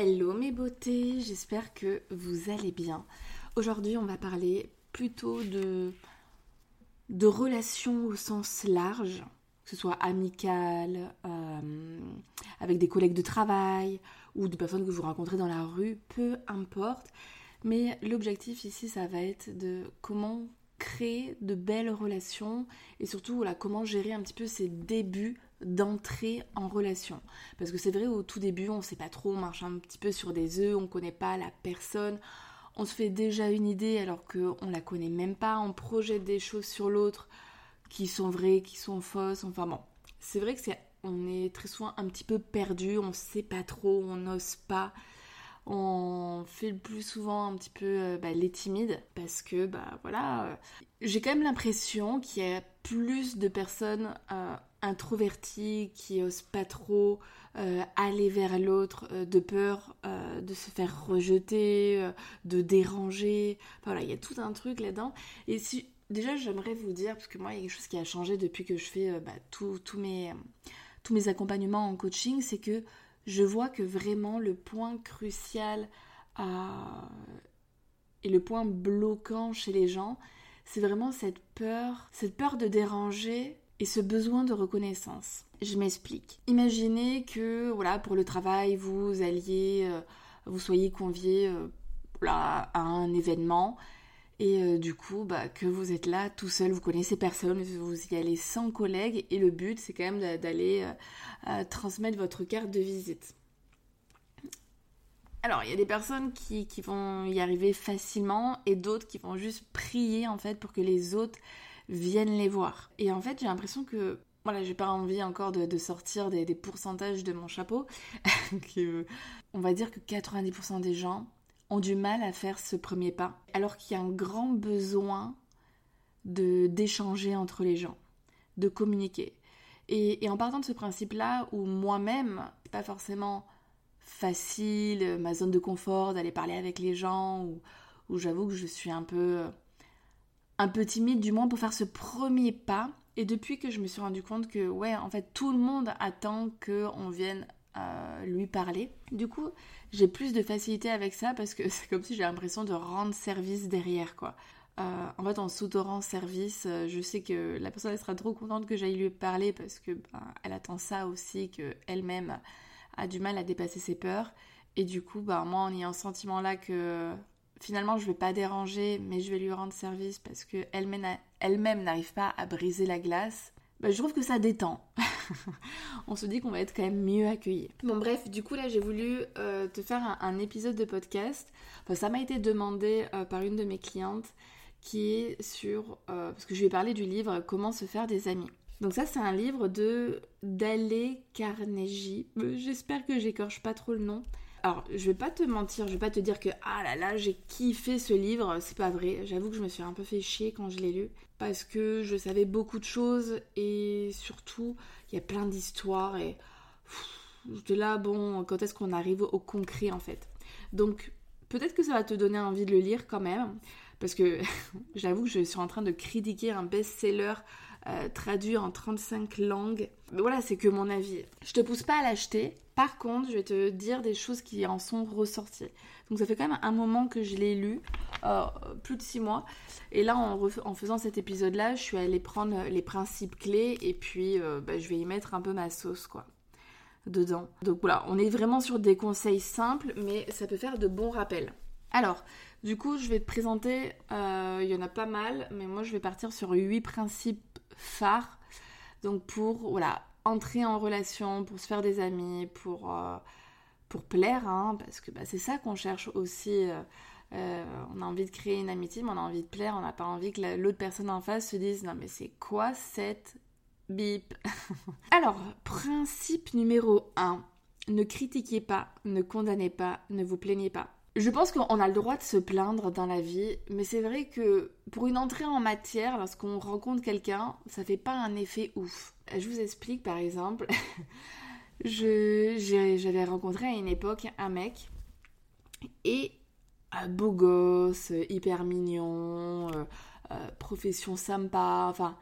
Hello mes beautés, j'espère que vous allez bien. Aujourd'hui on va parler plutôt de, relations au sens large, que ce soit amicales, euh, avec des collègues de travail ou de personnes que vous rencontrez dans la rue, peu importe. Mais l'objectif ici ça va être de comment créer de belles relations et surtout comment gérer un petit peu ces débuts d'entrer en relation. Parce que c'est vrai, au tout début, on sait pas trop, on marche un petit peu sur des œufs, on connaît pas la personne, on se fait déjà une idée alors qu'on la connaît même pas, on projette des choses sur l'autre qui sont vraies, qui sont fausses, enfin bon. C'est vrai que c'est on est très souvent un petit peu perdu, on sait pas trop, on n'ose pas. On fait le plus souvent un petit peu euh, bah, les timides parce que bah voilà, euh, j'ai quand même l'impression qu'il y a plus de personnes euh, introverties qui osent pas trop euh, aller vers l'autre euh, de peur de se faire rejeter, de déranger. voilà, il y a tout un truc là-dedans. Et si déjà j'aimerais vous dire parce que moi il y a quelque chose qui a changé depuis que je fais bah, tous mes tous mes accompagnements en coaching, c'est que je vois que vraiment le point crucial et le point bloquant chez les gens, c'est vraiment cette peur, cette peur de déranger et ce besoin de reconnaissance. Je m'explique. Imaginez que voilà pour le travail vous alliez, euh, vous soyez convié euh, à un événement et euh, du coup bah, que vous êtes là tout seul, vous connaissez personne, vous y allez sans collègues et le but c'est quand même d'aller transmettre votre carte de visite. Alors, il y a des personnes qui, vont y arriver facilement et d'autres qui vont juste prier en fait pour que les autres viennent les voir. Et en fait, j'ai l'impression que voilà, j'ai pas envie encore de, sortir des, pourcentages de mon chapeau. on va dire que 90% des gens ont du mal à faire ce premier pas, alors qu'il y a un grand besoin de d'échanger entre les gens, de communiquer. Et, en partant de ce principe-là, où moi-même, pas forcément facile, ma zone de confort, d'aller parler avec les gens, où, j'avoue que je suis un peu, un peu timide, du moins pour faire ce premier pas. Et depuis que je me suis rendu compte que, ouais, en fait, tout le monde attend qu'on vienne euh, lui parler. Du coup, j'ai plus de facilité avec ça parce que c'est comme si j'ai l'impression de rendre service derrière, quoi. Euh, en fait, en s'autorant service, euh, je sais que la personne elle sera trop contente que j'aille lui parler parce que ben, elle attend ça aussi, que elle-même a du mal à dépasser ses peurs. Et du coup, bah, moi, en ayant ce sentiment-là que finalement, je vais pas déranger, mais je vais lui rendre service parce qu'elle-même elle n'arrive pas à briser la glace, bah, je trouve que ça détend. on se dit qu'on va être quand même mieux accueilli. Bon bref, du coup là j'ai voulu euh, te faire un, épisode de podcast. ça m'a été demandé euh, par une de mes clientes qui est sur... Euh, parce que je lui ai parlé du livre Comment se faire des amis. Donc ça c'est un livre de Dale Carnegie. J'espère que j'écorche pas trop le nom. Alors, je vais pas te mentir, je vais pas te dire que ah là là, j'ai kiffé ce livre, c'est pas vrai. J'avoue que je me suis un peu fait chier quand je l'ai lu parce que je savais beaucoup de choses et surtout, il y a plein d'histoires et j'étais là bon, quand est-ce qu'on arrive au concret en fait. Donc, peut-être que ça va te donner envie de le lire quand même parce que j'avoue que je suis en train de critiquer un best-seller euh, traduit en 35 langues. Mais voilà, c'est que mon avis. Je te pousse pas à l'acheter. Par contre, je vais te dire des choses qui en sont ressorties. Donc ça fait quand même un moment que je l'ai lu, euh, plus de 6 mois. Et là, en, faisant cet épisode-là, je suis allée prendre les principes clés et puis euh, bah, je vais y mettre un peu ma sauce, quoi dedans. Donc voilà, on est vraiment sur des conseils simples, mais ça peut faire de bons rappels. Alors, du coup, je vais te présenter, il y en a pas mal, mais moi je vais partir sur 8 principes phare. Donc pour voilà, entrer en relation, pour se faire des amis, pour, euh, pour plaire, hein, parce que bah, c'est ça qu'on cherche aussi. Euh, euh, on a envie de créer une amitié, mais on a envie de plaire, on n'a pas envie que l'autre personne en face se dise non mais c'est quoi cette Bip? Alors, principe numéro 1. Ne critiquez pas, ne condamnez pas, ne vous plaignez pas. Je pense qu'on a le droit de se plaindre dans la vie, mais c'est vrai que pour une entrée en matière, lorsqu'on rencontre quelqu'un, ça fait pas un effet ouf. Je vous explique par exemple, j'avais rencontré à une époque un mec et un beau gosse, hyper mignon, euh, euh, profession sympa, enfin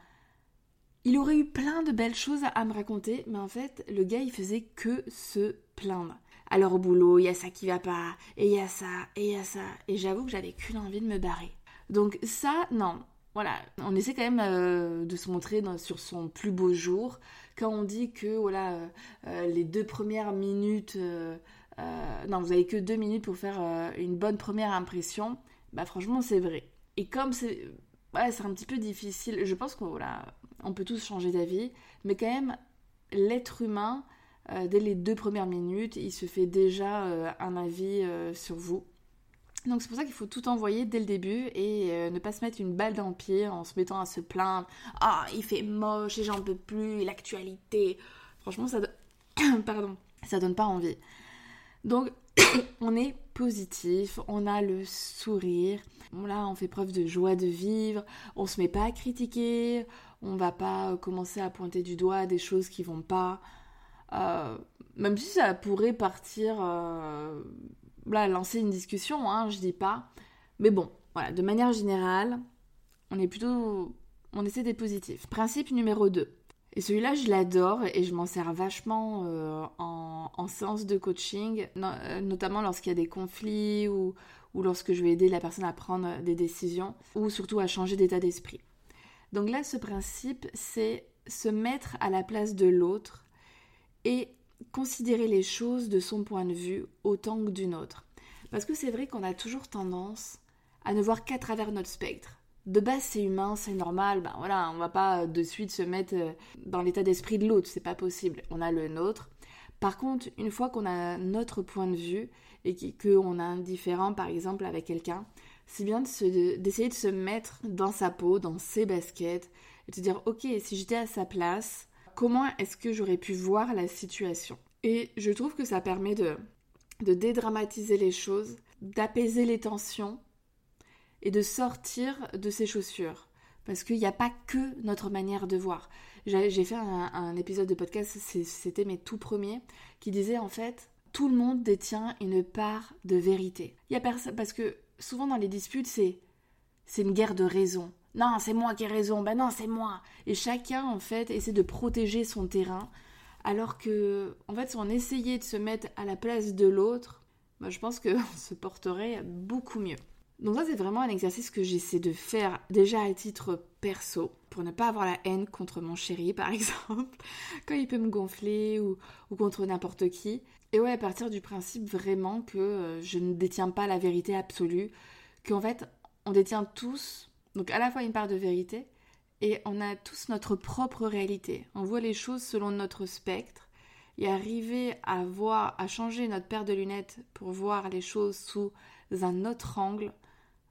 il aurait eu plein de belles choses à me raconter, mais en fait, le gars, il faisait que se plaindre. Alors au boulot, il y a ça qui va pas, et il y a ça, et il y a ça. Et j'avoue que j'avais qu'une envie de me barrer. Donc ça, non. Voilà, on essaie quand même euh, de se montrer sur son plus beau jour. Quand on dit que voilà, euh, euh, les deux premières minutes, non, vous avez que deux minutes pour faire une bonne première impression, bah franchement c'est vrai. Et comme c'est, ouais, c'est un petit peu difficile, je pense qu'on voilà, on peut tous changer d'avis, mais quand même, l'être humain, dès les deux premières minutes, il se fait déjà un avis sur vous. Donc c'est pour ça qu'il faut tout envoyer dès le début et ne pas se mettre une balle dans le pied en se mettant à se plaindre. Ah, il fait moche et j'en peux plus, l'actualité. Franchement, ça, Pardon, ça donne pas envie. Donc on est positif, on a le sourire, là on fait preuve de joie de vivre, on se met pas à critiquer, on va pas euh, commencer à pointer du doigt des choses qui vont pas. Euh, même si ça pourrait partir, euh, lancer une discussion, hein, je dis pas. Mais bon, voilà, de manière générale, on est plutôt. On essaie d'être positif. Principe numéro 2. Et celui-là, je l'adore et je m'en sers vachement en, en, séance de coaching, notamment lorsqu'il y a des conflits ou, ou lorsque je vais aider la personne à prendre des décisions ou surtout à changer d'état d'esprit. Donc là, ce principe, c'est se mettre à la place de l'autre et considérer les choses de son point de vue autant que d'une autre. Parce que c'est vrai qu'on a toujours tendance à ne voir qu'à travers notre spectre. De base, c'est humain, c'est normal, ben voilà, on va pas de suite se mettre euh, dans l'état d'esprit de l'autre, c'est pas possible. On a le nôtre. Par contre, une fois qu'on a notre point de vue et qu'on a un différent, par exemple, avec quelqu'un, c'est bien d'essayer de, se mettre dans sa peau, dans ses baskets, et de se dire, ok, si j'étais à sa place, comment est-ce que j'aurais pu voir la situation Et je trouve que ça permet de, dédramatiser les choses, d'apaiser les tensions et de sortir de ses chaussures. Parce qu'il n'y a pas que notre manière de voir. J'ai fait un, épisode de podcast, c'était mes tout premiers, qui disait en fait, tout le monde détient une part de vérité. Y a parce que souvent dans les disputes, c'est c'est une guerre de raison. Non, c'est moi qui ai raison. Ben non, c'est moi. Et chacun en fait essaie de protéger son terrain, alors que en fait, si on essayait de se mettre à la place de l'autre, ben, je pense qu'on se porterait beaucoup mieux. Donc ça, c'est vraiment un exercice que j'essaie de faire déjà à titre perso, pour ne pas avoir la haine contre mon chéri, par exemple, quand il peut me gonfler ou, ou contre n'importe qui. Et ouais, à partir du principe vraiment que euh, je ne détiens pas la vérité absolue, qu'en fait, on détient tous, donc à la fois une part de vérité, et on a tous notre propre réalité. On voit les choses selon notre spectre, et arriver à voir, à changer notre paire de lunettes pour voir les choses sous un autre angle,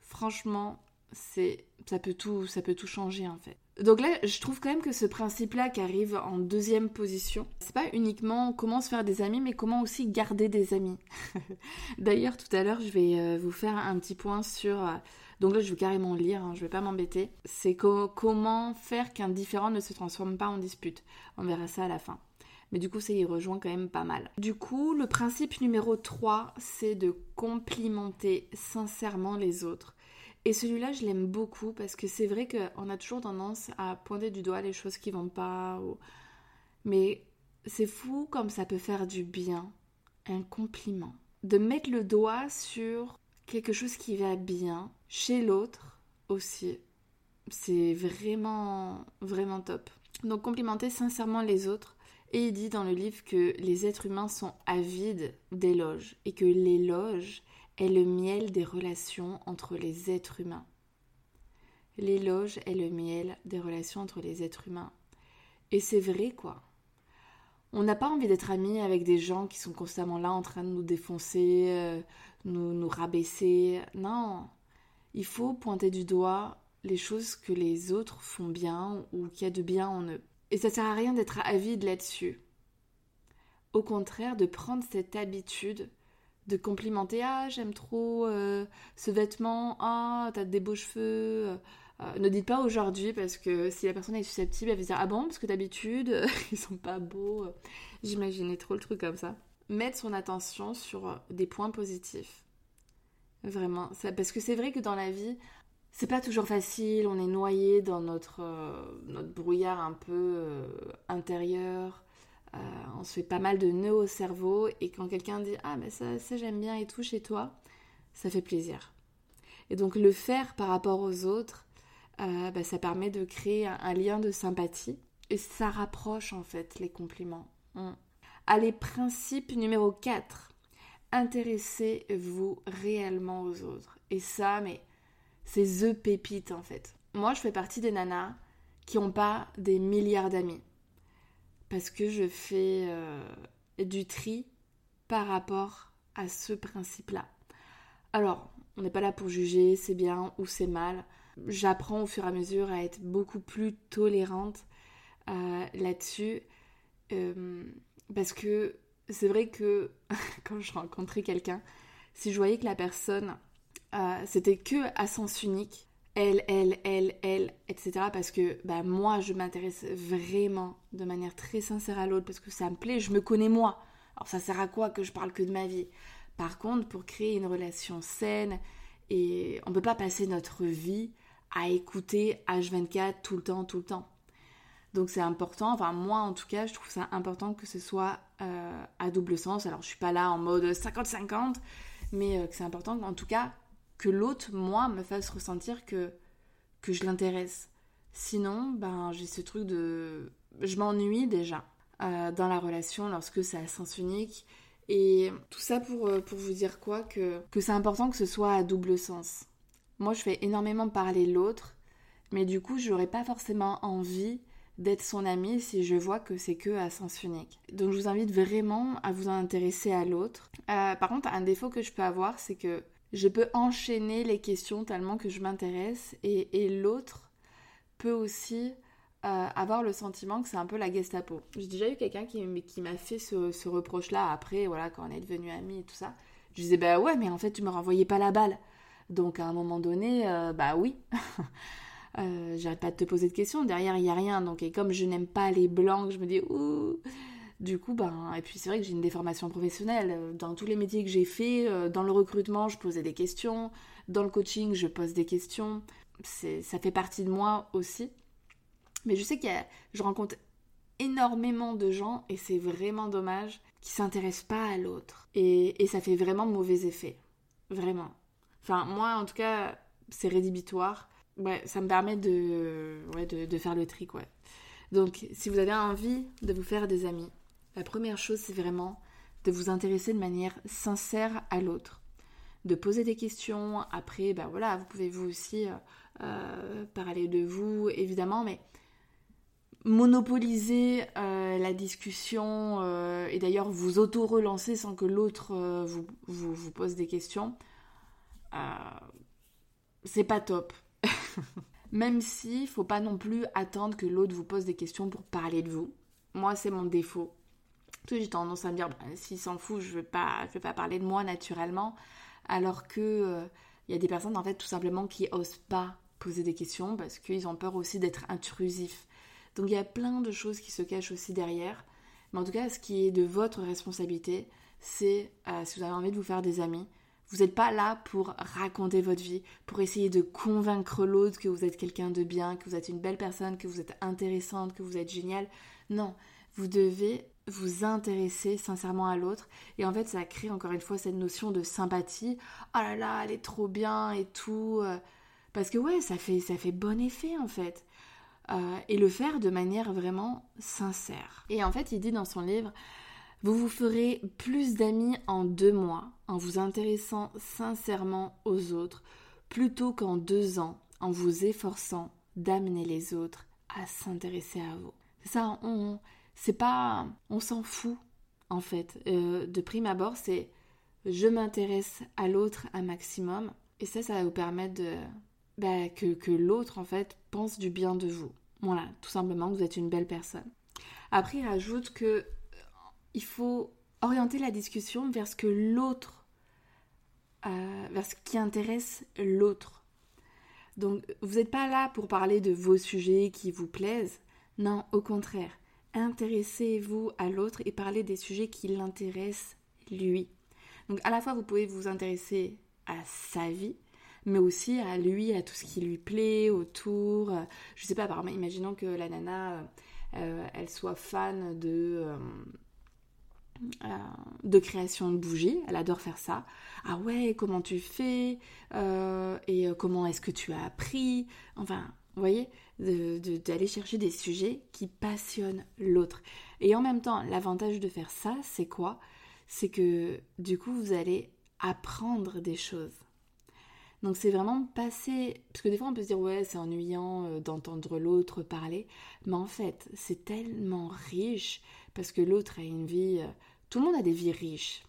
franchement, c'est ça peut tout ça peut tout changer en fait. Donc là, je trouve quand même que ce principe-là qui arrive en deuxième position, c'est pas uniquement comment se faire des amis, mais comment aussi garder des amis. D'ailleurs, tout à l'heure, je vais euh, vous faire un petit point sur. Donc là, je vais carrément lire, hein, je vais pas m'embêter. C'est comment faire qu'un différent ne se transforme pas en dispute. On verra ça à la fin. Mais du coup, ça y rejoint quand même pas mal. Du coup, le principe numéro 3, c'est de complimenter sincèrement les autres. Et celui-là, je l'aime beaucoup parce que c'est vrai qu'on a toujours tendance à pointer du doigt les choses qui vont pas. Mais c'est fou comme ça peut faire du bien, un compliment. De mettre le doigt sur quelque chose qui va bien chez l'autre aussi. C'est vraiment, vraiment top. Donc complimenter sincèrement les autres. Et il dit dans le livre que les êtres humains sont avides d'éloges et que l'éloge est le miel des relations entre les êtres humains. L'éloge est le miel des relations entre les êtres humains. Et c'est vrai, quoi. On n'a pas envie d'être amis avec des gens qui sont constamment là en train de nous défoncer, euh, nous, nous rabaisser. Non, il faut pointer du doigt les choses que les autres font bien ou qu'il y a de bien en eux. Et ça sert à rien d'être avide là-dessus. Au contraire, de prendre cette habitude de complimenter Ah, j'aime trop euh, ce vêtement, Ah, t'as des beaux cheveux. Euh, ne dites pas aujourd'hui parce que si la personne est susceptible, elle va dire Ah bon, parce que d'habitude, ils sont pas beaux. J'imaginais trop le truc comme ça. Mettre son attention sur des points positifs. Vraiment. Parce que c'est vrai que dans la vie, c'est pas toujours facile, on est noyé dans notre, euh, notre brouillard un peu intérieur. Euh, on se fait pas mal de nœuds au cerveau et quand quelqu'un dit ah mais ça, j'aime bien et tout chez toi, ça fait plaisir. Et donc le faire par rapport aux autres, euh, bah, ça permet de créer un, lien de sympathie et ça rapproche en fait les compliments. Mm. Allez, principe numéro 4. Intéressez-vous réellement aux autres. Et ça, mais c'est the pépite en fait. Moi, je fais partie des nanas qui n'ont pas des milliards d'amis parce que je fais euh, du tri par rapport à ce principe-là. Alors, on n'est pas là pour juger c'est bien ou c'est mal. J'apprends au fur et à mesure à être beaucoup plus tolérante euh, là-dessus. Euh, parce que c'est vrai que quand je rencontrais quelqu'un, si je voyais que la personne, c'était que à sens unique, elle, elle, elle, elle, etc. Parce que bah, moi, je m'intéresse vraiment de manière très sincère à l'autre parce que ça me plaît, je me connais moi. Alors ça sert à quoi que je parle que de ma vie? Par contre, pour créer une relation saine, et on ne peut pas passer notre vie à écouter H24 tout le temps, tout le temps. Donc c'est important, enfin moi en tout cas, je trouve ça important que ce soit euh, à double sens. Alors je suis pas là en mode 50-50, mais euh, que c'est important en tout cas que l'autre, moi, me fasse ressentir que, que je l'intéresse. Sinon, ben, j'ai ce truc de... Je m'ennuie déjà euh, dans la relation lorsque c'est à sens unique. Et tout ça pour, pour vous dire quoi Que, que c'est important que ce soit à double sens. Moi, je fais énormément parler l'autre, mais du coup, j'aurais pas forcément envie d'être son ami si je vois que c'est que à sens unique. Donc je vous invite vraiment à vous intéresser à l'autre. Euh, par contre, un défaut que je peux avoir, c'est que je peux enchaîner les questions tellement que je m'intéresse et, l'autre peut aussi euh, avoir le sentiment que c'est un peu la Gestapo. J'ai déjà eu quelqu'un qui, qui m'a fait ce, reproche-là après, voilà, quand on est devenus amis et tout ça. Je disais, bah ouais, mais en fait, tu me renvoyais pas la balle. Donc à un moment donné, euh, bah oui. euh, J'arrête pas de te poser de questions. Derrière, il n'y a rien. Donc, et comme je n'aime pas les blancs, je me dis, ouh du coup, ben, et puis c'est vrai que j'ai une déformation professionnelle. Dans tous les métiers que j'ai fait, euh, dans le recrutement, je posais des questions. Dans le coaching, je pose des questions. Ça fait partie de moi aussi. Mais je sais que je rencontre énormément de gens, et c'est vraiment dommage, qui s'intéressent pas à l'autre. Et, ça fait vraiment mauvais effet. Vraiment. Enfin, moi, en tout cas, c'est rédhibitoire. Ouais, ça me permet de, de, de faire le tri, quoi. Donc, si vous avez envie de vous faire des amis, la première chose, c'est vraiment de vous intéresser de manière sincère à l'autre. De poser des questions. Après, ben voilà, vous pouvez vous aussi euh, euh, parler de vous, évidemment, mais monopoliser euh, la discussion et d'ailleurs vous auto-relancer sans que l'autre vous, vous, vous, pose des questions, c'est pas top. Même si, faut pas non plus attendre que l'autre vous pose des questions pour parler de vous. Moi, c'est mon défaut j'ai tendance à me dire, bah, s'il s'en fout, je ne vais, pas, vais pas parler de moi naturellement. Alors que euh, il y a des personnes, en fait, tout simplement, qui osent pas poser des questions parce qu'ils ont peur aussi d'être intrusifs. Donc il y a plein de choses qui se cachent aussi derrière. Mais en tout cas, ce qui est de votre responsabilité, c'est, euh, si vous avez envie de vous faire des amis, vous n'êtes pas là pour raconter votre vie, pour essayer de convaincre l'autre que vous êtes quelqu'un de bien, que vous êtes une belle personne, que vous êtes intéressante, que vous êtes génial. Non, vous devez vous intéresser sincèrement à l'autre. Et en fait, ça crée encore une fois cette notion de sympathie. Oh là là, elle est trop bien et tout. Euh. Parce que ouais, ça fait, ça fait bon effet en fait. Euh, et le faire de manière vraiment sincère. Et en fait, il dit dans son livre, vous vous ferez plus d'amis en deux mois en vous intéressant sincèrement aux autres, plutôt qu'en deux ans en vous efforçant d'amener les autres à s'intéresser à vous. Ça, on, c'est pas. On s'en fout, en fait. Euh, de prime abord, c'est je m'intéresse à l'autre un maximum. Et ça, ça va vous permettre de. Bah, que, que l'autre, en fait, pense du bien de vous. Voilà, tout simplement, vous êtes une belle personne. Après, il rajoute que il faut orienter la discussion vers ce que l'autre, euh, vers ce qui intéresse l'autre. Donc, vous n'êtes pas là pour parler de vos sujets qui vous plaisent. Non, au contraire. Intéressez-vous à l'autre et parlez des sujets qui l'intéressent lui. Donc, à la fois, vous pouvez vous intéresser à sa vie, mais aussi à lui, à tout ce qui lui plaît autour. Je sais pas, par imaginons que la nana, euh, elle soit fan de, euh, euh, de création de bougies, elle adore faire ça. Ah ouais, comment tu fais Et comment est-ce que tu as appris Enfin, vous voyez, d'aller chercher des sujets qui passionnent l'autre. Et en même temps, l'avantage de faire ça, c'est quoi? C'est que du coup, vous allez apprendre des choses. Donc c'est vraiment passer, parce que des fois on peut se dire ouais c'est ennuyant euh, d'entendre l'autre parler, mais en fait c'est tellement riche parce que l'autre a une vie, euh, tout le monde a des vies riches.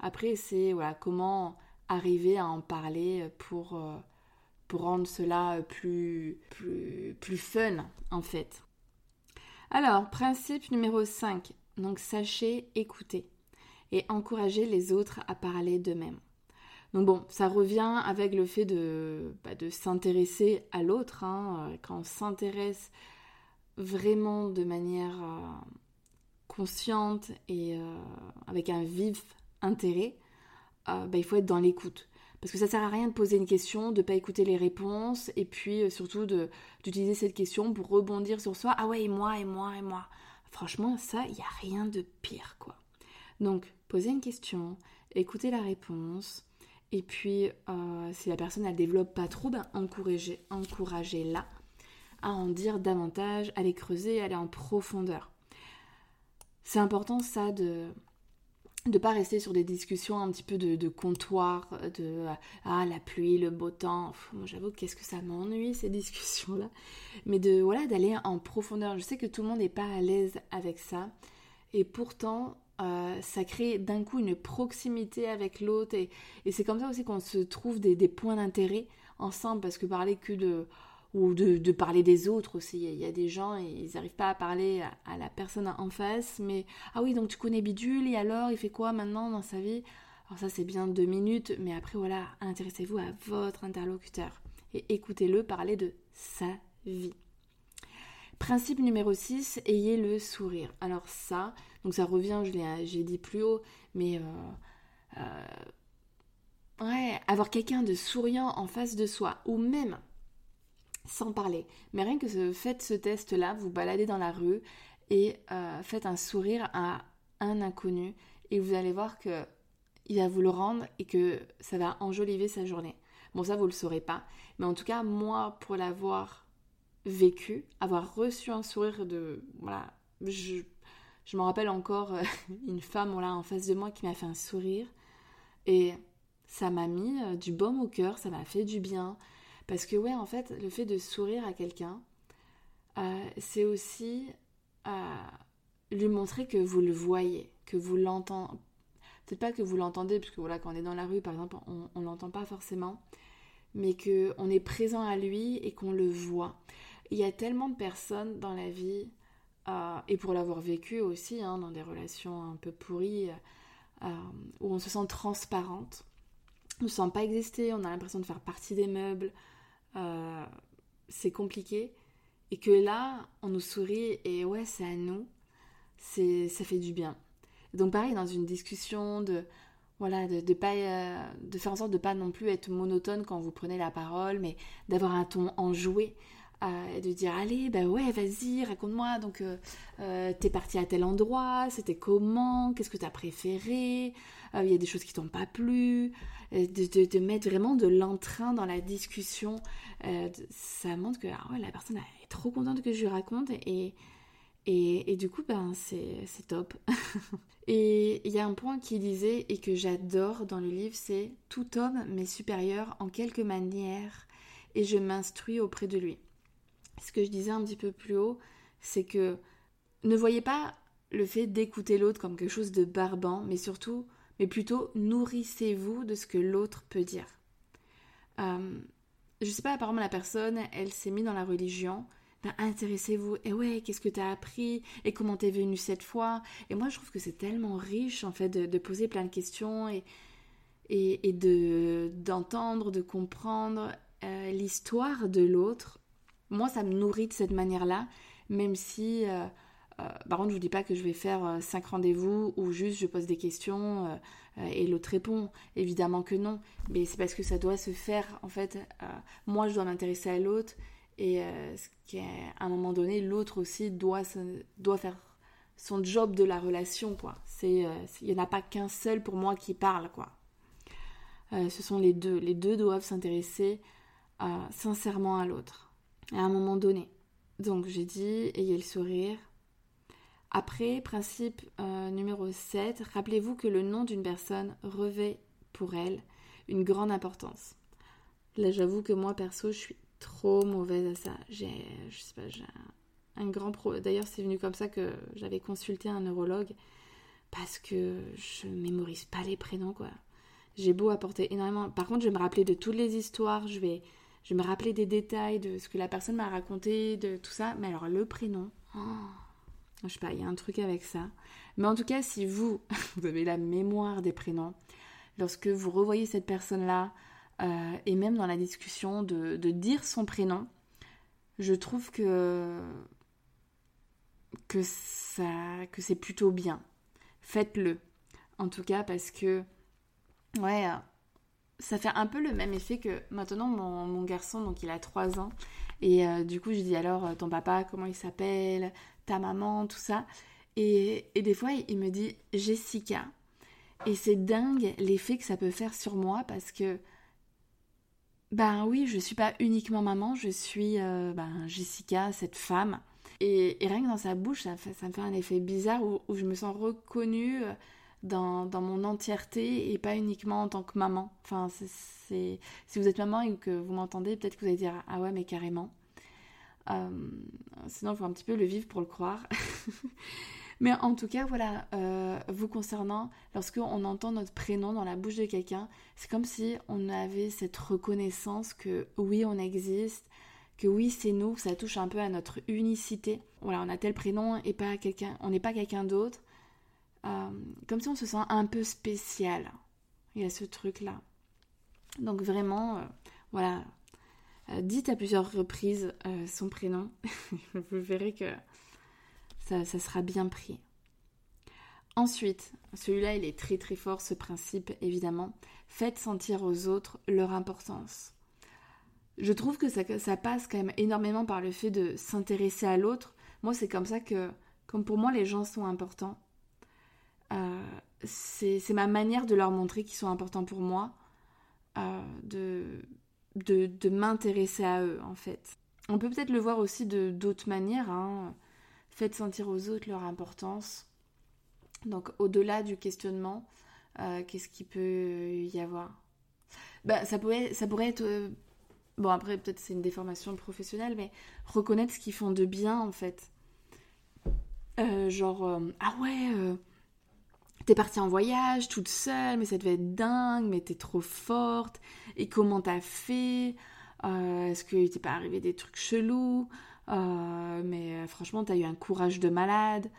Après c'est voilà comment arriver à en parler pour, euh, pour rendre cela plus, plus, plus fun en fait. Alors principe numéro 5, donc sachez écouter et encourager les autres à parler d'eux-mêmes. Donc bon, ça revient avec le fait de, bah, de s'intéresser à l'autre. Hein. Euh, quand on s'intéresse vraiment de manière consciente et euh, avec un vif intérêt, bah, il faut être dans l'écoute. Parce que ça sert à rien de poser une question, de ne pas écouter les réponses, et puis surtout d'utiliser cette question pour rebondir sur soi. Ah ouais, et moi, et moi, et moi. Franchement, ça, il n'y a rien de pire, quoi. Donc, poser une question, écouter la réponse, et puis, euh, si la personne elle développe pas trop, ben encouragez, encouragez-la à en dire davantage, à les creuser, à aller en profondeur. C'est important ça de ne pas rester sur des discussions un petit peu de, comptoir, de ah la pluie, le beau temps. moi j'avoue qu'est-ce que ça m'ennuie ces discussions là, mais de voilà d'aller en profondeur. Je sais que tout le monde n'est pas à l'aise avec ça, et pourtant euh, ça crée d'un coup une proximité avec l'autre et, c'est comme ça aussi qu'on se trouve des, points d'intérêt ensemble parce que parler que de ou de, parler des autres aussi. Il y, a des gens ils n'arrivent pas à parler à, la personne en face mais ah oui donc tu connais Bidule et alors il fait quoi maintenant dans sa vie? Alors ça c'est bien deux minutes mais après voilà intéressez-vous à votre interlocuteur et écoutez-le parler de sa vie. Principe numéro 6, ayez le sourire. Alors ça, donc ça revient, je j'ai dit plus haut, mais euh, euh, ouais, avoir quelqu'un de souriant en face de soi, ou même sans parler. Mais rien que ce, faites ce test-là, vous baladez dans la rue et euh, faites un sourire à un inconnu et vous allez voir que il va vous le rendre et que ça va enjoliver sa journée. Bon, ça, vous le saurez pas. Mais en tout cas, moi, pour l'avoir vécu, avoir reçu un sourire de... Voilà, je, je me rappelle encore euh, une femme en face de moi qui m'a fait un sourire et ça m'a mis euh, du baume au cœur, ça m'a fait du bien. Parce que ouais, en fait, le fait de sourire à quelqu'un, euh, c'est aussi lui montrer que vous le voyez, que vous l'entendez. Peut-être pas que vous l'entendez, parce que voilà, quand on est dans la rue, par exemple, on ne l'entend pas forcément, mais qu'on est présent à lui et qu'on le voit. Il y a tellement de personnes dans la vie, euh, et pour l'avoir vécu aussi, hein, dans des relations un peu pourries, euh, où on se sent transparente, on ne se sent pas exister, on a l'impression de faire partie des meubles, euh, c'est compliqué, et que là, on nous sourit et ouais, c'est à nous, c'est, ça fait du bien. Donc pareil, dans une discussion de voilà, de, pas, de faire en sorte de pas non plus être monotone quand vous prenez la parole, mais d'avoir un ton enjoué, et de dire allez bah ouais vas-y raconte-moi. Donc euh, euh, t'es parti à tel endroit c'était comment qu'est-ce que t'as préféré euh, il y a des choses qui t'ont pas plu de, de, mettre vraiment de l'entrain dans la discussion ça montre que ah ouais, la personne est trop contente que je lui raconte et, et, du coup ben c'est top. Et il y a un point qui disait et que j'adore dans le livre c'est tout homme m'est supérieur en quelque manière et je m'instruis auprès de lui ce que je disais un petit peu plus haut, c'est que ne voyez pas le fait d'écouter l'autre comme quelque chose de barbant, mais surtout, mais plutôt nourrissez-vous de ce que l'autre peut dire. Euh, je sais pas, apparemment la personne, elle s'est mise dans la religion, bah, intéressez-vous. Et ouais, qu'est-ce que tu as appris? Et comment t'es venu cette fois? Et moi, je trouve que c'est tellement riche, en fait, de, poser plein de questions et, et, de, d'entendre, de comprendre euh, l'histoire de l'autre. Moi, ça me nourrit de cette manière-là, même si... Euh, euh, par contre, je vous dis pas que je vais faire cinq rendez-vous ou juste je pose des questions et l'autre répond. Évidemment que non. Mais c'est parce que ça doit se faire. En fait, moi, je dois m'intéresser à l'autre et euh, qu'à un moment donné, l'autre aussi doit, doit faire son job de la relation, quoi. Euh, il n'y en a pas qu'un seul pour moi qui parle, quoi. Euh, ce sont les deux. Les deux doivent s'intéresser sincèrement à l'autre, à un moment donné. Donc j'ai dit, ayez le sourire. Après, principe numéro 7, rappelez-vous que le nom d'une personne revêt pour elle une grande importance. Là, j'avoue que moi, perso, je suis trop mauvaise à ça. J'ai, je sais pas, j'ai un, grand problème. D'ailleurs, c'est venu comme ça que j'avais consulté un neurologue parce que je mémorise pas les prénoms, quoi. J'ai beau apporter énormément. Par contre, je vais me rappeler de toutes les histoires, je vais, je me rappeler des détails de ce que la personne m'a raconté, de tout ça. Mais alors, le prénom, oh, je sais pas, il y a un truc avec ça. Mais en tout cas, si vous, vous avez la mémoire des prénoms, lorsque vous revoyez cette personne-là, euh, et même dans la discussion de, dire son prénom, je trouve que que que c'est plutôt bien. Faites-le. En tout cas parce que ouais, ça fait un peu le même effet que maintenant mon, garçon donc il a 3 ans. Et euh, du coup je dis alors ton papa comment il s'appelle, ta maman, tout ça. Et, et des fois il me dit Jessica. Et c'est dingue l'effet que ça peut faire sur moi parce que ben oui, je suis pas uniquement maman, je suis euh, ben, Jessica, cette femme. Et, rien que dans sa bouche, ça, me fait un effet bizarre où, je me sens reconnue dans, mon entièreté et pas uniquement en tant que maman. Enfin, c'est, si vous êtes maman et que vous m'entendez, peut-être que vous allez dire Ah ouais, mais carrément. Euh, sinon, il faut un petit peu le vivre pour le croire. Mais en tout cas, voilà, euh, vous concernant, lorsque on entend notre prénom dans la bouche de quelqu'un, c'est comme si on avait cette reconnaissance que oui, on existe, que oui, c'est nous, ça touche un peu à notre unicité. Voilà, on a tel prénom et pas quelqu'un, on n'est pas quelqu'un d'autre. Euh, comme si on se sent un peu spécial. Il y a ce truc-là. Donc vraiment, euh, voilà, dites à plusieurs reprises son prénom. vous verrez que ça, sera bien pris. Ensuite, celui-là, il est très très fort, ce principe, évidemment. Faites sentir aux autres leur importance. Je trouve que ça, ça passe quand même énormément par le fait de s'intéresser à l'autre. Moi, c'est comme ça que, comme pour moi, les gens sont importants. Euh, c'est ma manière de leur montrer qu'ils sont importants pour moi, euh, de, de, de m'intéresser à eux, en fait. On peut peut-être le voir aussi de d'autres manières. Hein. Faites sentir aux autres leur importance. Donc au-delà du questionnement, euh, qu'est-ce qu'il peut y avoir? Bah, ça, pourrait, ça pourrait être... Bon après peut-être c'est une déformation professionnelle, mais reconnaître ce qu'ils font de bien en fait. Genre, ah ouais, t'es partie en voyage toute seule, mais ça devait être dingue, mais t'es trop forte. Et comment t'as fait? Est-ce que t'es pas arrivé des trucs chelous? Euh, mais euh, franchement, tu as eu un courage de malade.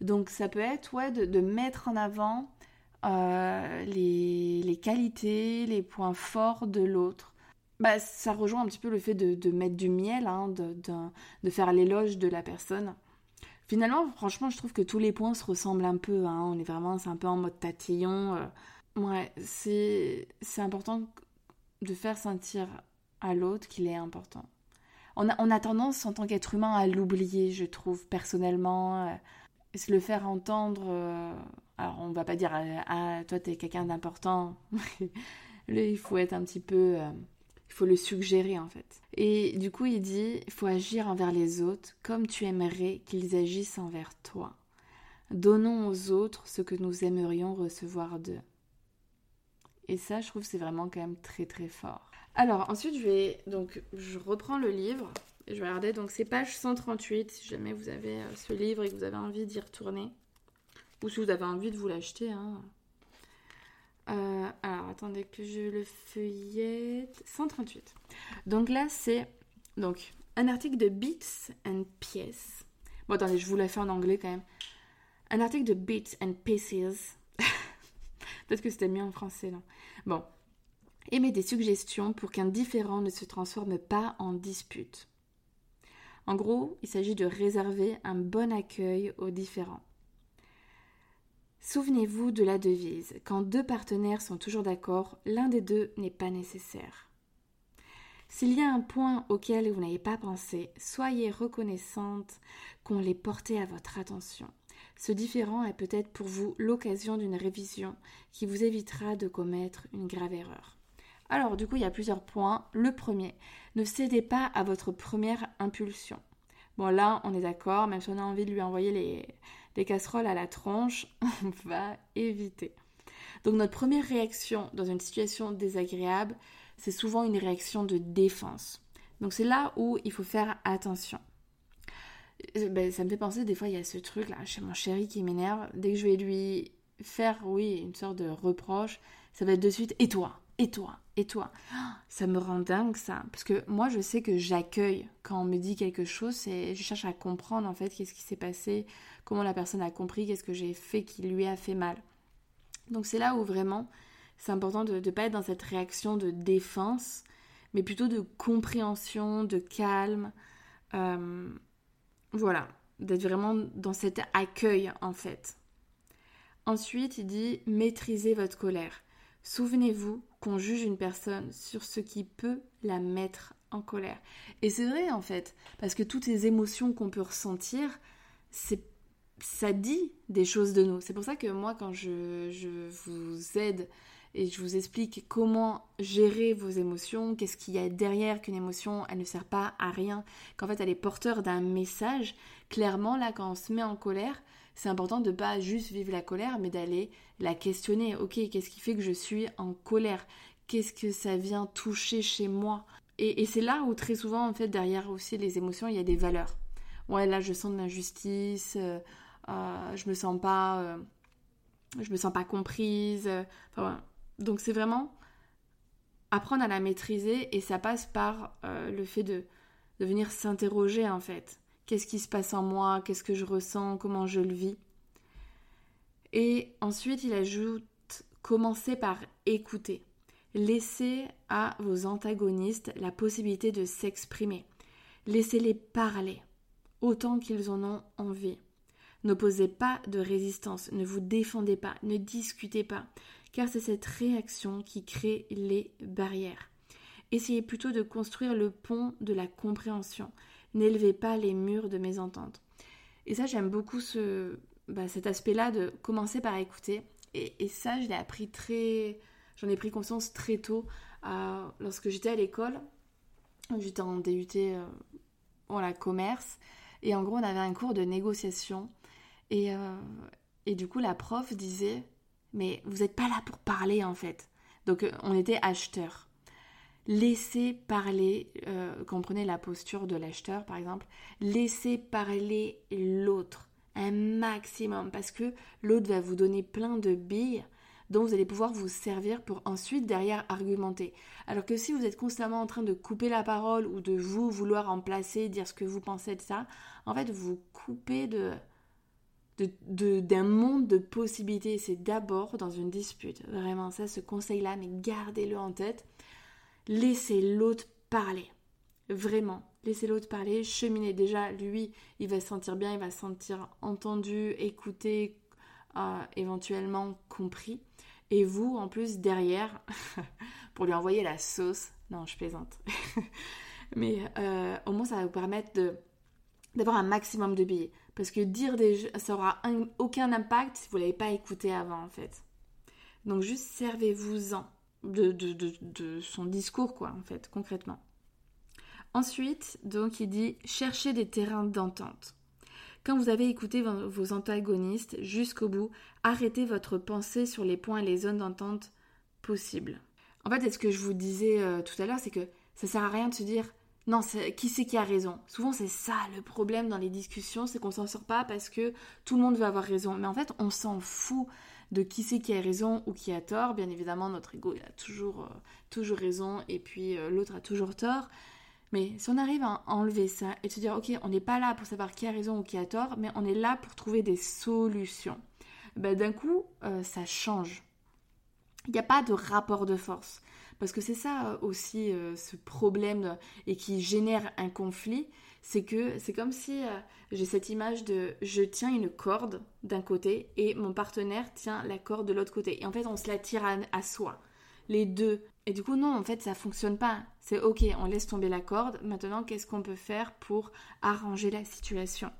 Donc ça peut être ouais, de, mettre en avant euh, les, qualités, les points forts de l'autre. Bah, ça rejoint un petit peu le fait de, mettre du miel, hein, de, faire l'éloge de la personne. Finalement, franchement, je trouve que tous les points se ressemblent un peu. Hein. On est vraiment, c'est un peu en mode tatillon. Ouais, c'est important de faire sentir à l'autre qu'il est important on a, tendance en tant qu'être humain à l'oublier, je trouve, personnellement. Euh, se le faire entendre, euh, alors on va pas dire ah toi t'es quelqu'un d'important, il faut être un petit peu, euh, il faut le suggérer en fait. Et du coup il dit il faut agir envers les autres comme tu aimerais qu'ils agissent envers toi. Donnons aux autres ce que nous aimerions recevoir d'eux. Et ça je trouve c'est vraiment quand même très très fort. Alors ensuite je vais donc je reprends le livre je vais regarder donc c'est page 138 si jamais vous avez euh, ce livre et que vous avez envie d'y retourner ou si vous avez envie de vous l'acheter. Hein. Euh, alors attendez que je le feuillette 138. Donc là c'est donc un article de Beats and Pieces. Bon, attendez, je vous l'ai fait en anglais quand même. Un article de Beats and Pieces. Peut-être que c'était mieux en français, non? Bon. Émet des suggestions pour qu'un différent ne se transforme pas en dispute. En gros, il s'agit de réserver un bon accueil aux différents. Souvenez-vous de la devise quand deux partenaires sont toujours d'accord, l'un des deux n'est pas nécessaire. S'il y a un point auquel vous n'avez pas pensé, soyez reconnaissante qu'on l'ait porté à votre attention. Ce différent est peut-être pour vous l'occasion d'une révision qui vous évitera de commettre une grave erreur. Alors du coup, il y a plusieurs points. Le premier, ne cédez pas à votre première impulsion. Bon là, on est d'accord, même si on a envie de lui envoyer les, les casseroles à la tronche, on va éviter. Donc notre première réaction dans une situation désagréable, c'est souvent une réaction de défense. Donc c'est là où il faut faire attention. Euh, ben, ça me fait penser, des fois, il y a ce truc là chez mon chéri qui m'énerve. Dès que je vais lui faire, oui, une sorte de reproche, ça va être de suite et toi, et toi, et toi? Ça me rend dingue ça. Parce que moi, je sais que j'accueille quand on me dit quelque chose et je cherche à comprendre en fait qu'est-ce qui s'est passé, comment la personne a compris, qu'est-ce que j'ai fait qui lui a fait mal. Donc c'est là où vraiment c'est important de ne pas être dans cette réaction de défense, mais plutôt de compréhension, de calme. Euh, voilà, d'être vraiment dans cet accueil en fait. Ensuite, il dit maîtrisez votre colère. Souvenez-vous qu'on juge une personne sur ce qui peut la mettre en colère. Et c'est vrai en fait, parce que toutes les émotions qu'on peut ressentir, ça dit des choses de nous. C'est pour ça que moi, quand je, je vous aide et je vous explique comment gérer vos émotions, qu'est-ce qu'il y a derrière qu'une émotion, elle ne sert pas à rien, qu'en fait elle est porteur d'un message. Clairement, là, quand on se met en colère, c'est important de pas juste vivre la colère, mais d'aller la questionner. Ok, qu'est-ce qui fait que je suis en colère? Qu'est-ce que ça vient toucher chez moi? Et, c'est là où très souvent, en fait, derrière aussi les émotions, il y a des valeurs. Ouais, là, je sens de l'injustice, euh, euh, je me sens pas, euh, je me sens pas comprise. donc c'est vraiment apprendre à la maîtriser et ça passe par le fait de, de venir s'interroger en fait. Qu'est-ce qui se passe en moi? Qu'est-ce que je ressens? Comment je le vis? Et ensuite il ajoute commencez par écouter. Laissez à vos antagonistes la possibilité de s'exprimer. Laissez-les parler autant qu'ils en ont envie. N'opposez pas de résistance, ne vous défendez pas, ne discutez pas car c'est cette réaction qui crée les barrières. Essayez plutôt de construire le pont de la compréhension. N'élevez pas les murs de mésentente. Et ça, j'aime beaucoup ce, bah, cet aspect-là de commencer par écouter. Et, ça, je appris très. J'en ai pris conscience très tôt euh, lorsque j'étais à l'école. J'étais en DUT euh, la commerce. Et en gros, on avait un cours de négociation. Et, euh, et du coup, la prof disait mais vous n'êtes pas là pour parler en fait. Donc euh, on était acheteur. Laissez parler, comprenez la posture de l'acheteur par exemple, laissez parler l'autre un maximum parce que l'autre va vous donner plein de billes dont vous allez pouvoir vous servir pour ensuite derrière argumenter. Alors que si vous êtes constamment en train de couper la parole ou de vous vouloir en placer, dire ce que vous pensez de ça, en fait vous coupez d'un monde de possibilités. C'est d'abord dans une dispute. Vraiment, ça, ce conseil-là, mais gardez-le en tête. Laissez l'autre parler. Vraiment, laissez l'autre parler, cheminez. Déjà, lui, il va se sentir bien, il va se sentir entendu, écouté, euh, éventuellement compris. Et vous, en plus, derrière, pour lui envoyer la sauce. Non, je plaisante. mais euh, au moins, ça va vous permettre de d'avoir un maximum de billets. Parce que dire des ça aura aucun impact si vous ne l'avez pas écouté avant en fait. Donc juste servez-vous-en de, de, de, son discours quoi en fait concrètement. Ensuite, donc il dit cherchez des terrains d'entente. Quand vous avez écouté vos antagonistes jusqu'au bout, arrêtez votre pensée sur les points et les zones d'entente possibles. En fait, ce que je vous disais euh, tout à l'heure, c'est que ça sert à rien de se dire non, qui c'est qui a raison? Souvent, c'est ça le problème dans les discussions, c'est qu'on s'en sort pas parce que tout le monde veut avoir raison. Mais en fait, on s'en fout de qui c'est qui a raison ou qui a tort. Bien évidemment, notre ego, a toujours, euh, toujours raison et puis euh, l'autre a toujours tort. Mais si on arrive à enlever ça et se dire, ok, on n'est pas là pour savoir qui a raison ou qui a tort, mais on est là pour trouver des solutions, ben, d'un coup, euh, ça change. Il n'y a pas de rapport de force. Parce que c'est ça euh, aussi euh, ce problème et qui génère un conflit, c'est que c'est comme si j'ai cette image de je tiens une corde d'un côté et mon partenaire tient la corde de l'autre côté. Et en fait, on se la tire à soi les deux. Et du coup, non, en fait, ça fonctionne pas. C'est ok, on laisse tomber la corde. Maintenant, qu'est-ce qu'on peut faire pour arranger la situation?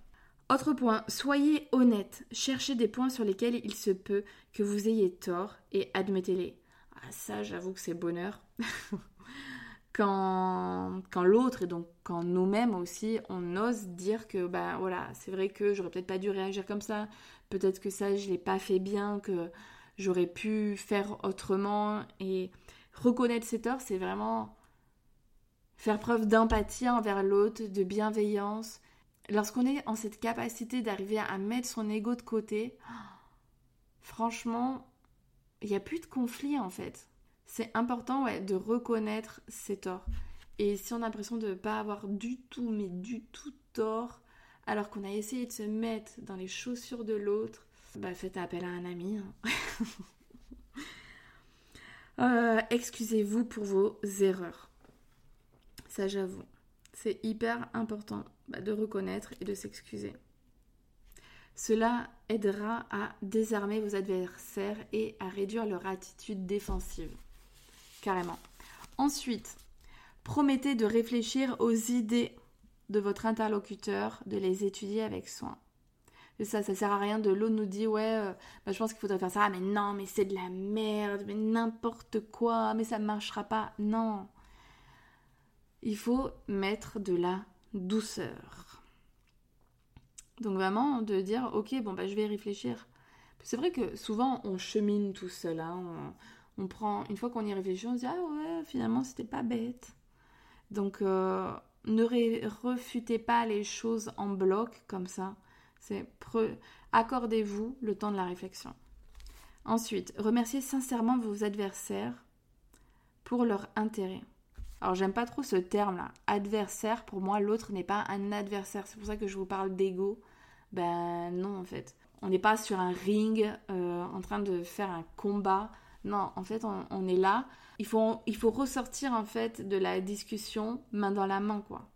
Autre point, soyez honnête. Cherchez des points sur lesquels il se peut que vous ayez tort et admettez-les. Ah, ça, j'avoue que c'est bonheur. quand, l'autre et donc quand nous-mêmes aussi, on ose dire que, ben voilà, c'est vrai que j'aurais peut-être pas dû réagir comme ça. Peut-être que ça, je l'ai pas fait bien, que j'aurais pu faire autrement et reconnaître ses torts, c'est vraiment faire preuve d'empathie envers l'autre, de bienveillance. Lorsqu'on est en cette capacité d'arriver à mettre son ego de côté, franchement, il n'y a plus de conflit en fait. C'est important ouais, de reconnaître ses torts. Et si on a l'impression de ne pas avoir du tout, mais du tout tort, alors qu'on a essayé de se mettre dans les chaussures de l'autre, bah, faites appel à un ami. Hein. Euh, excusez-vous pour vos erreurs. Ça, j'avoue. C'est hyper important bah, de reconnaître et de s'excuser. Cela aidera à désarmer vos adversaires et à réduire leur attitude défensive. Carrément. Ensuite, promettez de réfléchir aux idées de votre interlocuteur, de les étudier avec soin ça, ça sert à rien de l'autre nous dit ouais, euh, bah, je pense qu'il faudrait faire ça, mais non, mais c'est de la merde, mais n'importe quoi, mais ça ne marchera pas. Non. Il faut mettre de la douceur. Donc vraiment de dire ok, bon bah je vais réfléchir. C'est vrai que souvent on chemine tout seul. Hein. on, prend une fois qu'on y réfléchit, on se dit ah ouais, finalement c'était pas bête. Donc euh, ne refutez pas les choses en bloc comme ça. C'est accordez-vous le temps de la réflexion. Ensuite, remerciez sincèrement vos adversaires pour leur intérêt. Alors j'aime pas trop ce terme-là. Adversaire, pour moi, l'autre n'est pas un adversaire. C'est pour ça que je vous parle d'ego. Ben non, en fait. On n'est pas sur un ring euh, en train de faire un combat. Non, en fait, on, est là. Il faut, il faut ressortir, en fait, de la discussion main dans la main, quoi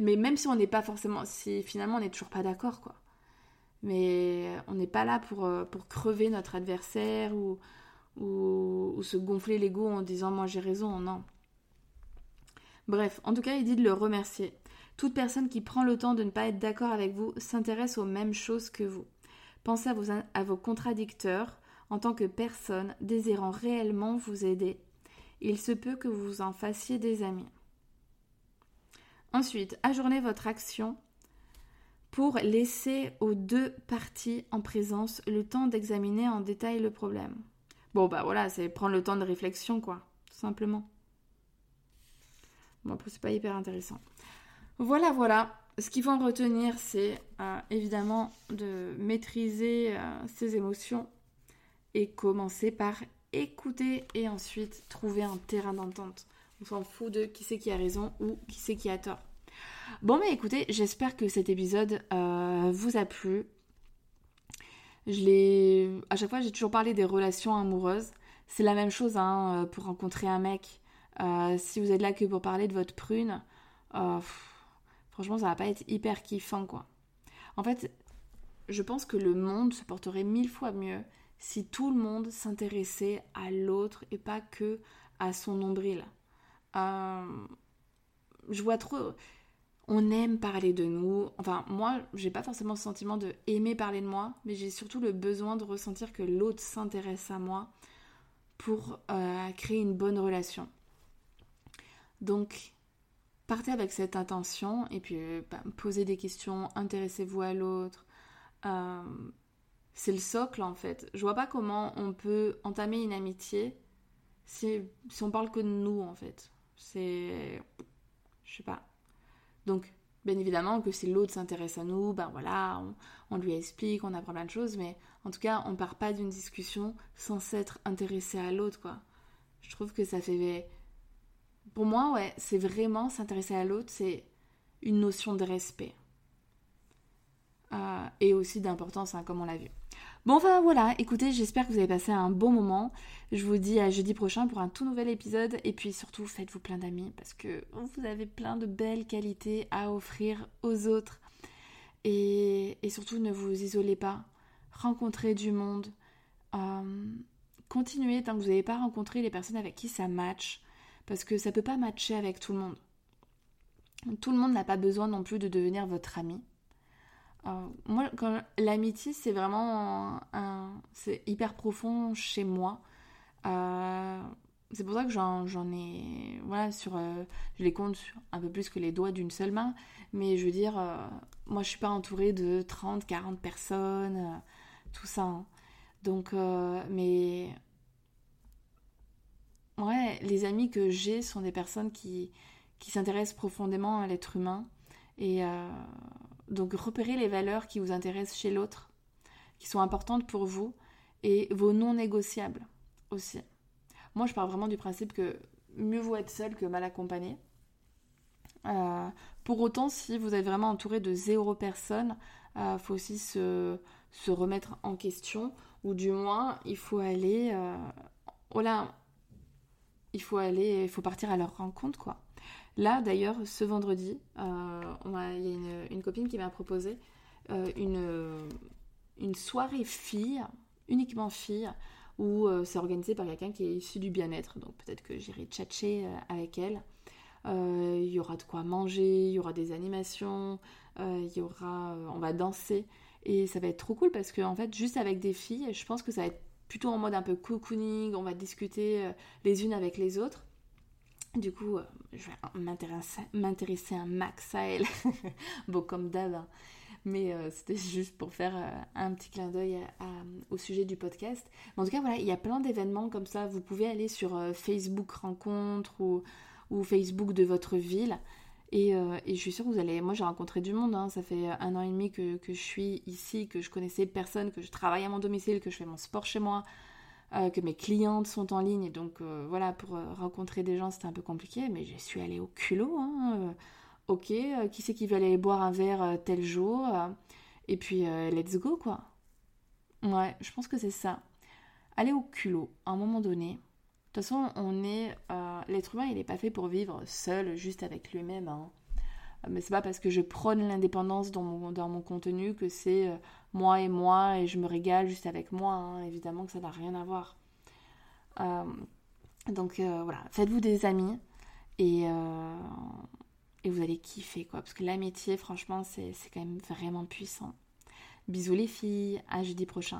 mais même si on n'est pas forcément, si finalement on n'est toujours pas d'accord, quoi. Mais on n'est pas là pour, euh, pour crever notre adversaire ou, ou, se gonfler l'ego en disant moi j'ai raison, non. Bref, en tout cas, il dit de le remercier. Toute personne qui prend le temps de ne pas être d'accord avec vous s'intéresse aux mêmes choses que vous. Pensez à vos, à contradicteurs en tant que personne désirant réellement vous aider. Il se peut que vous en fassiez des amis. Ensuite, ajournez votre action pour laisser aux deux parties en présence le temps d'examiner en détail le problème. Bon, bah voilà, c'est prendre le temps de réflexion, quoi, tout simplement. Bon, après, c'est pas hyper intéressant. Voilà, voilà. Ce qu'il faut en retenir, c'est euh, évidemment de maîtriser euh, ses émotions et commencer par écouter et ensuite trouver un terrain d'entente. On s'en fout de qui c'est qui a raison ou qui c'est qui a tort. Bon, mais écoutez, j'espère que cet épisode euh, vous a plu. Je l'ai. À chaque fois, j'ai toujours parlé des relations amoureuses. C'est la même chose hein, pour rencontrer un mec. Euh, si vous êtes là que pour parler de votre prune, franchement, ça va pas être hyper kiffant, quoi. En fait, je pense que le monde se porterait mille fois mieux si tout le monde s'intéressait à l'autre et pas que à son nombril. Euh, je vois trop. On aime parler de nous. Enfin, moi, j'ai pas forcément le sentiment de aimer parler de moi, mais j'ai surtout le besoin de ressentir que l'autre s'intéresse à moi pour euh, créer une bonne relation. Donc, partez avec cette intention et puis euh, bah, posez des questions, intéressez-vous à l'autre. c'est le socle en fait. Je vois pas comment on peut entamer une amitié si, si on parle que de nous en fait. C'est. Je sais pas. Donc, bien évidemment que si l'autre s'intéresse à nous, ben voilà, on, lui explique, on apprend plein de choses, mais en tout cas, on part pas d'une discussion sans s'être intéressé à l'autre, quoi. Je trouve que ça fait pour moi, ouais, c'est vraiment s'intéresser à l'autre, c'est une notion de respect. Euh, et aussi d'importance, hein, comme on l'a vu. Bon, enfin voilà, écoutez, j'espère que vous avez passé un bon moment. Je vous dis à jeudi prochain pour un tout nouvel épisode. Et puis surtout, faites-vous plein d'amis parce que vous avez plein de belles qualités à offrir aux autres. Et, surtout, ne vous isolez pas. Rencontrez du monde. Euh, continuez tant que vous n'avez pas rencontré les personnes avec qui ça match. Parce que ça peut pas matcher avec tout le monde. Tout le monde n'a pas besoin non plus de devenir votre ami. Euh, moi, l'amitié, c'est vraiment c'est hyper profond chez moi. Euh, c'est pour ça que j'en, ai, voilà, sur, euh, je les compte un peu plus que les doigts d'une seule main. Mais je veux dire, moi, je suis pas entourée de 30, 40 personnes, tout ça. Hein. Donc, mais ouais, les amis que j'ai sont des personnes qui, qui s'intéressent profondément à l'être humain et donc repérez les valeurs qui vous intéressent chez l'autre, qui sont importantes pour vous, et vos non négociables aussi. Moi, je pars vraiment du principe que mieux vaut être seul que mal accompagné. Euh, pour autant, si vous êtes vraiment entouré de zéro personne, il euh, faut aussi se, remettre en question, ou du moins, il faut aller... Euh, oh là, il faut aller, il faut partir à leur rencontre, quoi. Là, d'ailleurs, ce vendredi, euh, il y a une, copine qui m'a proposé euh, une, une soirée fille, uniquement fille, où euh, c'est organisé par quelqu'un qui est issu du bien-être. Donc peut-être que j'irai tchatcher avec elle. Il y aura de quoi manger, il y aura des animations, il y aura, on va danser. Et ça va être trop cool parce que en fait, juste avec des filles, je pense que ça va être plutôt en mode un peu cocooning, on va discuter les unes avec les autres. Du coup, euh, je vais m'intéresser un max à elle. bon, comme d'hab. Hein. Mais euh, c'était juste pour faire euh, un petit clin d'œil au sujet du podcast. en tout cas, voilà, il y a plein d'événements comme ça. Vous pouvez aller sur Facebook Rencontre ou, Facebook de votre ville. Et, et, je suis sûre que vous allez. Moi, j'ai rencontré du monde. Hein. Ça fait un an et demi que, je suis ici, que je connaissais personne, que je travaille à mon domicile, que je fais mon sport chez moi. Euh, que mes clientes sont en ligne. donc euh, voilà, pour euh, rencontrer des gens, c'était un peu compliqué, mais je suis allée au culot. Hein, ok, qui c'est qui veut aller boire un verre tel jour Et puis, let's go, quoi. Ouais, je pense que c'est ça. Aller au culot, à un moment donné. De toute façon, on est... L'être humain, il n'est pas fait pour vivre seul, juste avec lui-même. Hein. Mais c'est pas parce que je prône l'indépendance dans mon, contenu que c'est moi et moi et je me régale juste avec moi. Hein. Évidemment que ça n'a rien à voir. Euh, donc euh, voilà, faites-vous des amis et, euh, et vous allez kiffer quoi. Parce que l'amitié, franchement, c'est quand même vraiment puissant. Bisous les filles, à jeudi prochain.